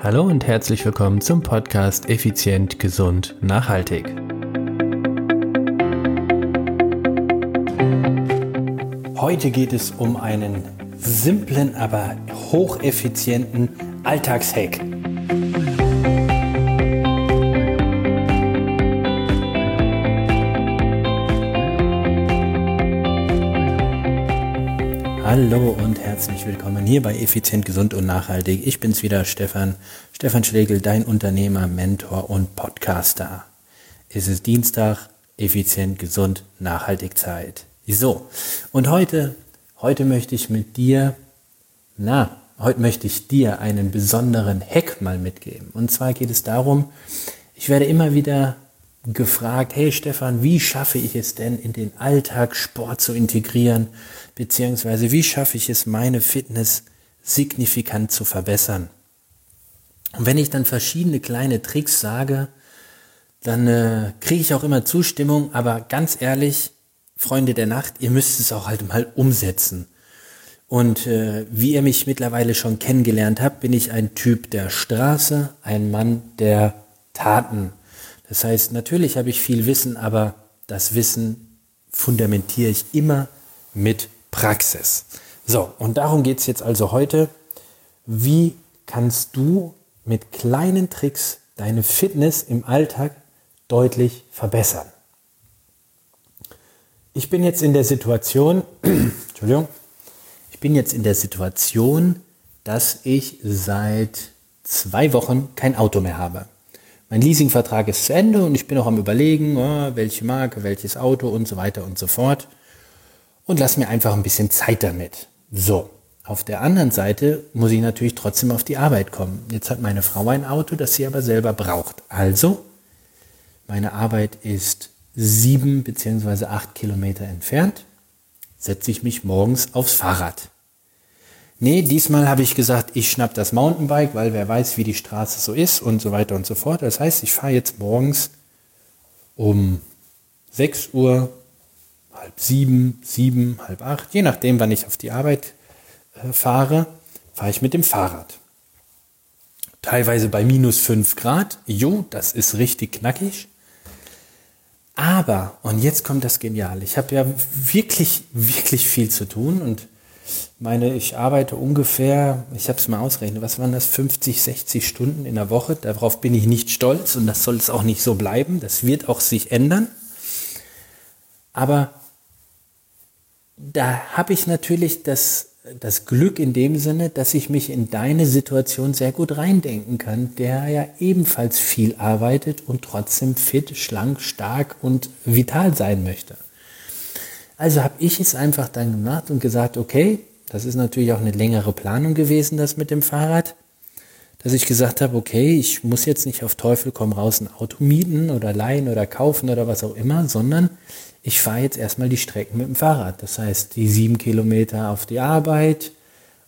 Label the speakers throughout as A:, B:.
A: Hallo und herzlich willkommen zum Podcast Effizient, Gesund, Nachhaltig. Heute geht es um einen simplen, aber hocheffizienten Alltagshack. Hallo und herzlich willkommen hier bei Effizient, Gesund und Nachhaltig. Ich bin's wieder, Stefan. Stefan Schlegel, dein Unternehmer, Mentor und Podcaster. Es ist Dienstag, effizient, gesund, nachhaltig Zeit. So. Und heute, heute möchte ich mit dir, na, heute möchte ich dir einen besonderen Hack mal mitgeben. Und zwar geht es darum, ich werde immer wieder gefragt, hey Stefan, wie schaffe ich es denn in den Alltag Sport zu integrieren, beziehungsweise wie schaffe ich es, meine Fitness signifikant zu verbessern? Und wenn ich dann verschiedene kleine Tricks sage, dann äh, kriege ich auch immer Zustimmung, aber ganz ehrlich, Freunde der Nacht, ihr müsst es auch halt mal umsetzen. Und äh, wie ihr mich mittlerweile schon kennengelernt habt, bin ich ein Typ der Straße, ein Mann der Taten. Das heißt, natürlich habe ich viel Wissen, aber das Wissen fundamentiere ich immer mit Praxis. So, und darum geht es jetzt also heute. Wie kannst du mit kleinen Tricks deine Fitness im Alltag deutlich verbessern? Ich bin jetzt in der Situation, Entschuldigung, ich bin jetzt in der Situation, dass ich seit zwei Wochen kein Auto mehr habe. Mein Leasingvertrag ist zu Ende und ich bin auch am Überlegen, oh, welche Marke, welches Auto und so weiter und so fort. Und lass mir einfach ein bisschen Zeit damit. So, auf der anderen Seite muss ich natürlich trotzdem auf die Arbeit kommen. Jetzt hat meine Frau ein Auto, das sie aber selber braucht. Also, meine Arbeit ist sieben beziehungsweise acht Kilometer entfernt. Setze ich mich morgens aufs Fahrrad. Nee, diesmal habe ich gesagt, ich schnapp das Mountainbike, weil wer weiß, wie die Straße so ist und so weiter und so fort. Das heißt, ich fahre jetzt morgens um 6 Uhr, halb sieben, sieben, halb acht, je nachdem, wann ich auf die Arbeit äh, fahre, fahre ich mit dem Fahrrad. Teilweise bei minus 5 Grad. Jo, das ist richtig knackig. Aber, und jetzt kommt das Geniale, ich habe ja wirklich, wirklich viel zu tun und meine, ich arbeite ungefähr, ich habe es mal ausgerechnet, was waren das, 50, 60 Stunden in der Woche. Darauf bin ich nicht stolz und das soll es auch nicht so bleiben. Das wird auch sich ändern. Aber da habe ich natürlich das, das Glück in dem Sinne, dass ich mich in deine Situation sehr gut reindenken kann, der ja ebenfalls viel arbeitet und trotzdem fit, schlank, stark und vital sein möchte. Also habe ich es einfach dann gemacht und gesagt, okay, das ist natürlich auch eine längere Planung gewesen, das mit dem Fahrrad, dass ich gesagt habe, okay, ich muss jetzt nicht auf Teufel komm raus ein Auto mieten oder leihen oder kaufen oder was auch immer, sondern ich fahre jetzt erstmal die Strecken mit dem Fahrrad. Das heißt, die sieben Kilometer auf die Arbeit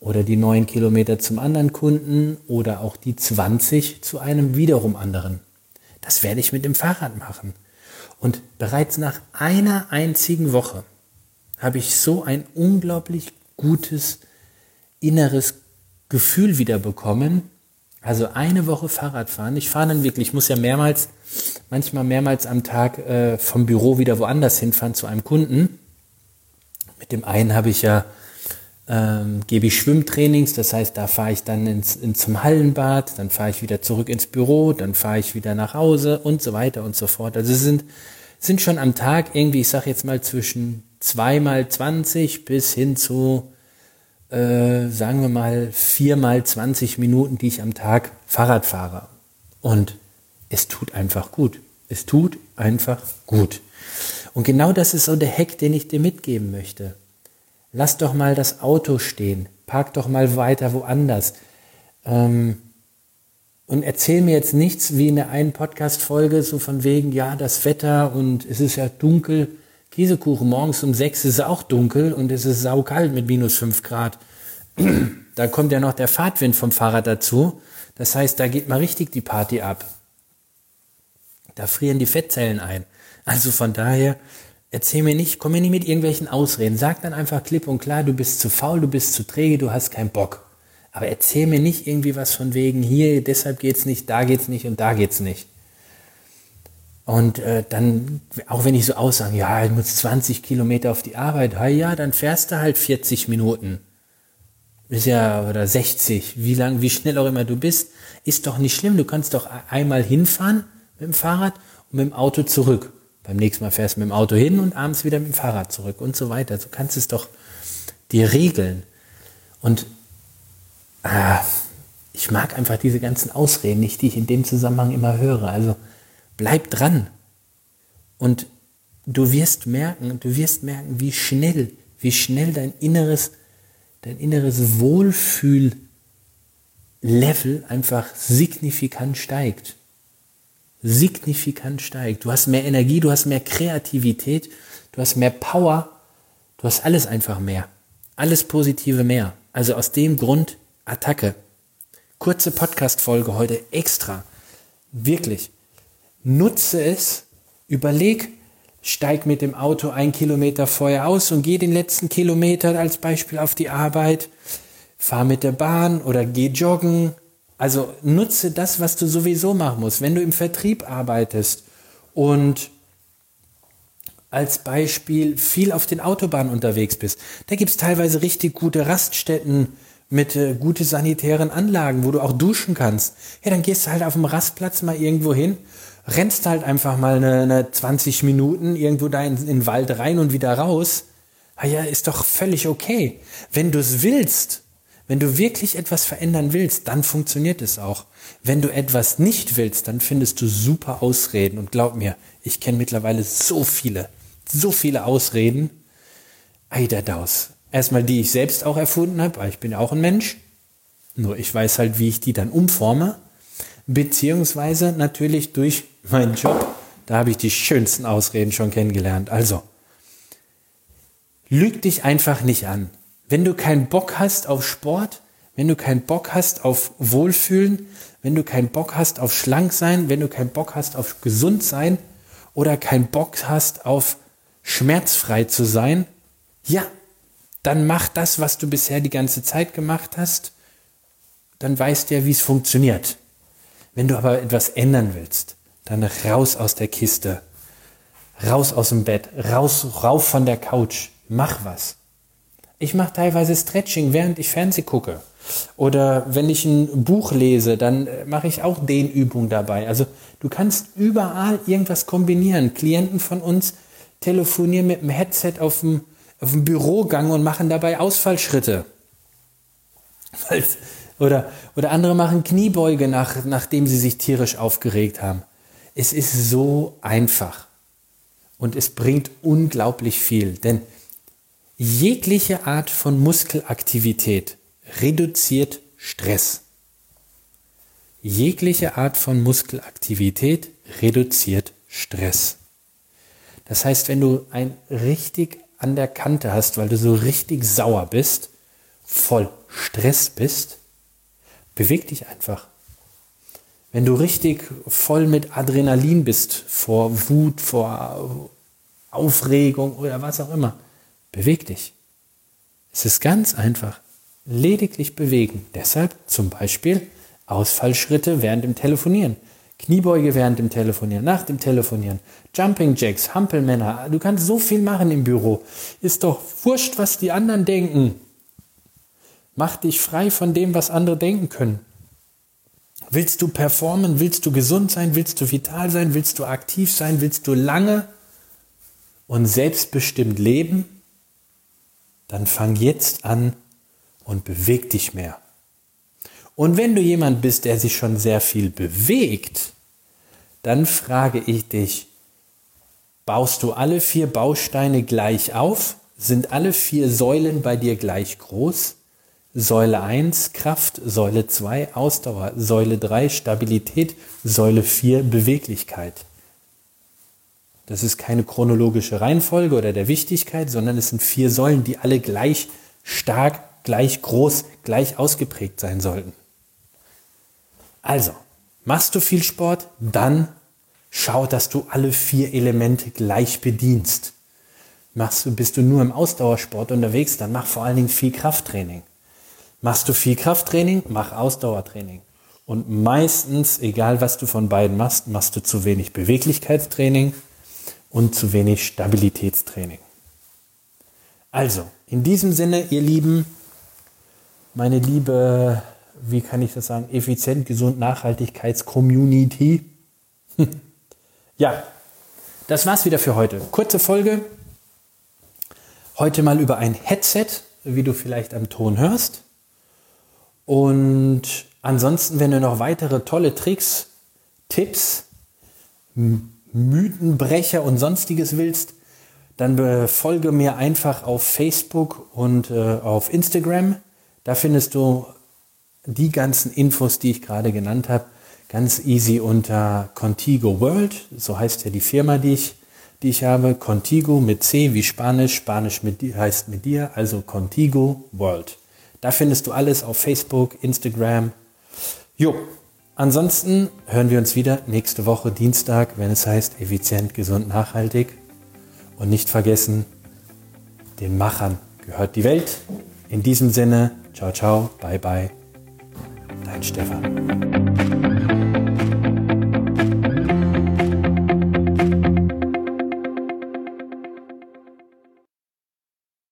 A: oder die neun Kilometer zum anderen Kunden oder auch die 20 zu einem wiederum anderen. Das werde ich mit dem Fahrrad machen. Und bereits nach einer einzigen Woche habe ich so ein unglaublich gutes inneres Gefühl wieder bekommen. Also eine Woche Fahrradfahren. Ich fahre dann wirklich, ich muss ja mehrmals, manchmal mehrmals am Tag äh, vom Büro wieder woanders hinfahren zu einem Kunden. Mit dem einen habe ich ja, ähm, gebe ich Schwimmtrainings, das heißt, da fahre ich dann ins, ins, zum Hallenbad, dann fahre ich wieder zurück ins Büro, dann fahre ich wieder nach Hause und so weiter und so fort. Also es sind, sind schon am Tag irgendwie, ich sage jetzt mal zwischen zweimal 20 bis hin zu, äh, sagen wir mal, viermal 20 Minuten, die ich am Tag Fahrrad fahre. Und es tut einfach gut. Es tut einfach gut. Und genau das ist so der Hack, den ich dir mitgeben möchte. Lass doch mal das Auto stehen. Park doch mal weiter woanders. Ähm, und erzähl mir jetzt nichts wie in der einen Podcast-Folge, so von wegen, ja, das Wetter und es ist ja dunkel. Käsekuchen morgens um sechs ist auch dunkel und es ist saukalt mit minus fünf Grad. da kommt ja noch der Fahrtwind vom Fahrrad dazu. Das heißt, da geht mal richtig die Party ab. Da frieren die Fettzellen ein. Also von daher, erzähl mir nicht, komm mir nicht mit irgendwelchen Ausreden. Sag dann einfach klipp und klar, du bist zu faul, du bist zu träge, du hast keinen Bock. Aber erzähl mir nicht irgendwie was von wegen, hier, deshalb geht's nicht, da geht's nicht und da geht's nicht. Und äh, dann, auch wenn ich so aussage, ja, ich muss 20 Kilometer auf die Arbeit, ja, dann fährst du halt 40 Minuten. Ist ja, oder 60, wie lang, wie schnell auch immer du bist, ist doch nicht schlimm. Du kannst doch einmal hinfahren mit dem Fahrrad und mit dem Auto zurück. Beim nächsten Mal fährst du mit dem Auto hin und abends wieder mit dem Fahrrad zurück und so weiter. Du kannst es doch dir regeln. Und ah, ich mag einfach diese ganzen Ausreden nicht, die ich in dem Zusammenhang immer höre. Also bleib dran. Und du wirst merken, du wirst merken, wie schnell, wie schnell dein inneres, dein inneres Wohlfühllevel einfach signifikant steigt. Signifikant steigt. Du hast mehr Energie, du hast mehr Kreativität, du hast mehr Power, du hast alles einfach mehr. Alles Positive mehr. Also aus dem Grund Attacke. Kurze Podcast-Folge heute extra. Wirklich. Nutze es, überleg, steig mit dem Auto ein Kilometer vorher aus und geh den letzten Kilometer als Beispiel auf die Arbeit. Fahr mit der Bahn oder geh joggen. Also nutze das, was du sowieso machen musst. Wenn du im Vertrieb arbeitest und als Beispiel viel auf den Autobahnen unterwegs bist, da gibt's teilweise richtig gute Raststätten, mit äh, gute sanitären Anlagen, wo du auch duschen kannst. Ja, dann gehst du halt auf dem Rastplatz mal irgendwo hin, rennst halt einfach mal eine, eine 20 Minuten irgendwo da in, in den Wald rein und wieder raus. Ah ja, ist doch völlig okay. Wenn du es willst, wenn du wirklich etwas verändern willst, dann funktioniert es auch. Wenn du etwas nicht willst, dann findest du super Ausreden. Und glaub mir, ich kenne mittlerweile so viele, so viele Ausreden. Eiderdaus. Erstmal die ich selbst auch erfunden habe, weil ich bin auch ein Mensch. Nur ich weiß halt, wie ich die dann umforme. Beziehungsweise natürlich durch meinen Job. Da habe ich die schönsten Ausreden schon kennengelernt. Also, lüg dich einfach nicht an. Wenn du keinen Bock hast auf Sport, wenn du keinen Bock hast auf Wohlfühlen, wenn du keinen Bock hast auf schlank sein, wenn du keinen Bock hast auf gesund sein oder keinen Bock hast auf schmerzfrei zu sein, ja, dann mach das, was du bisher die ganze Zeit gemacht hast, dann weißt du ja, wie es funktioniert. Wenn du aber etwas ändern willst, dann raus aus der Kiste, raus aus dem Bett, raus, rauf von der Couch, mach was. Ich mache teilweise Stretching, während ich Fernseh gucke. Oder wenn ich ein Buch lese, dann äh, mache ich auch Dehnübungen dabei. Also du kannst überall irgendwas kombinieren. Klienten von uns telefonieren mit dem Headset auf dem auf den Bürogang und machen dabei Ausfallschritte. Oder, oder andere machen Kniebeuge, nach, nachdem sie sich tierisch aufgeregt haben. Es ist so einfach und es bringt unglaublich viel, denn jegliche Art von Muskelaktivität reduziert Stress. Jegliche Art von Muskelaktivität reduziert Stress. Das heißt, wenn du ein richtig an der Kante hast, weil du so richtig sauer bist, voll Stress bist, beweg dich einfach. Wenn du richtig voll mit Adrenalin bist, vor Wut, vor Aufregung oder was auch immer, beweg dich. Es ist ganz einfach. Lediglich bewegen. Deshalb zum Beispiel Ausfallschritte während dem Telefonieren. Kniebeuge während dem Telefonieren, nach dem Telefonieren, Jumping Jacks, Hampelmänner. Du kannst so viel machen im Büro. Ist doch wurscht, was die anderen denken. Mach dich frei von dem, was andere denken können. Willst du performen? Willst du gesund sein? Willst du vital sein? Willst du aktiv sein? Willst du lange und selbstbestimmt leben? Dann fang jetzt an und beweg dich mehr. Und wenn du jemand bist, der sich schon sehr viel bewegt, dann frage ich dich, baust du alle vier Bausteine gleich auf? Sind alle vier Säulen bei dir gleich groß? Säule 1 Kraft, Säule 2 Ausdauer, Säule 3 Stabilität, Säule 4 Beweglichkeit. Das ist keine chronologische Reihenfolge oder der Wichtigkeit, sondern es sind vier Säulen, die alle gleich stark, gleich groß, gleich ausgeprägt sein sollten. Also, machst du viel Sport, dann schau, dass du alle vier Elemente gleich bedienst. Machst du, bist du nur im Ausdauersport unterwegs, dann mach vor allen Dingen viel Krafttraining. Machst du viel Krafttraining, mach Ausdauertraining. Und meistens, egal was du von beiden machst, machst du zu wenig Beweglichkeitstraining und zu wenig Stabilitätstraining. Also, in diesem Sinne, ihr Lieben, meine liebe, wie kann ich das sagen, effizient, gesund, Nachhaltigkeits-Community. ja, das war's wieder für heute. Kurze Folge. Heute mal über ein Headset, wie du vielleicht am Ton hörst. Und ansonsten, wenn du noch weitere tolle Tricks, Tipps, Mythenbrecher und sonstiges willst, dann folge mir einfach auf Facebook und äh, auf Instagram. Da findest du die ganzen Infos, die ich gerade genannt habe, ganz easy unter Contigo World. So heißt ja die Firma, die ich, die ich habe. Contigo mit C wie Spanisch. Spanisch mit, heißt mit dir, also Contigo World. Da findest du alles auf Facebook, Instagram. Jo, ansonsten hören wir uns wieder nächste Woche Dienstag, wenn es heißt effizient, gesund, nachhaltig. Und nicht vergessen, den Machern gehört die Welt. In diesem Sinne, ciao, ciao, bye, bye. Dein Stefan.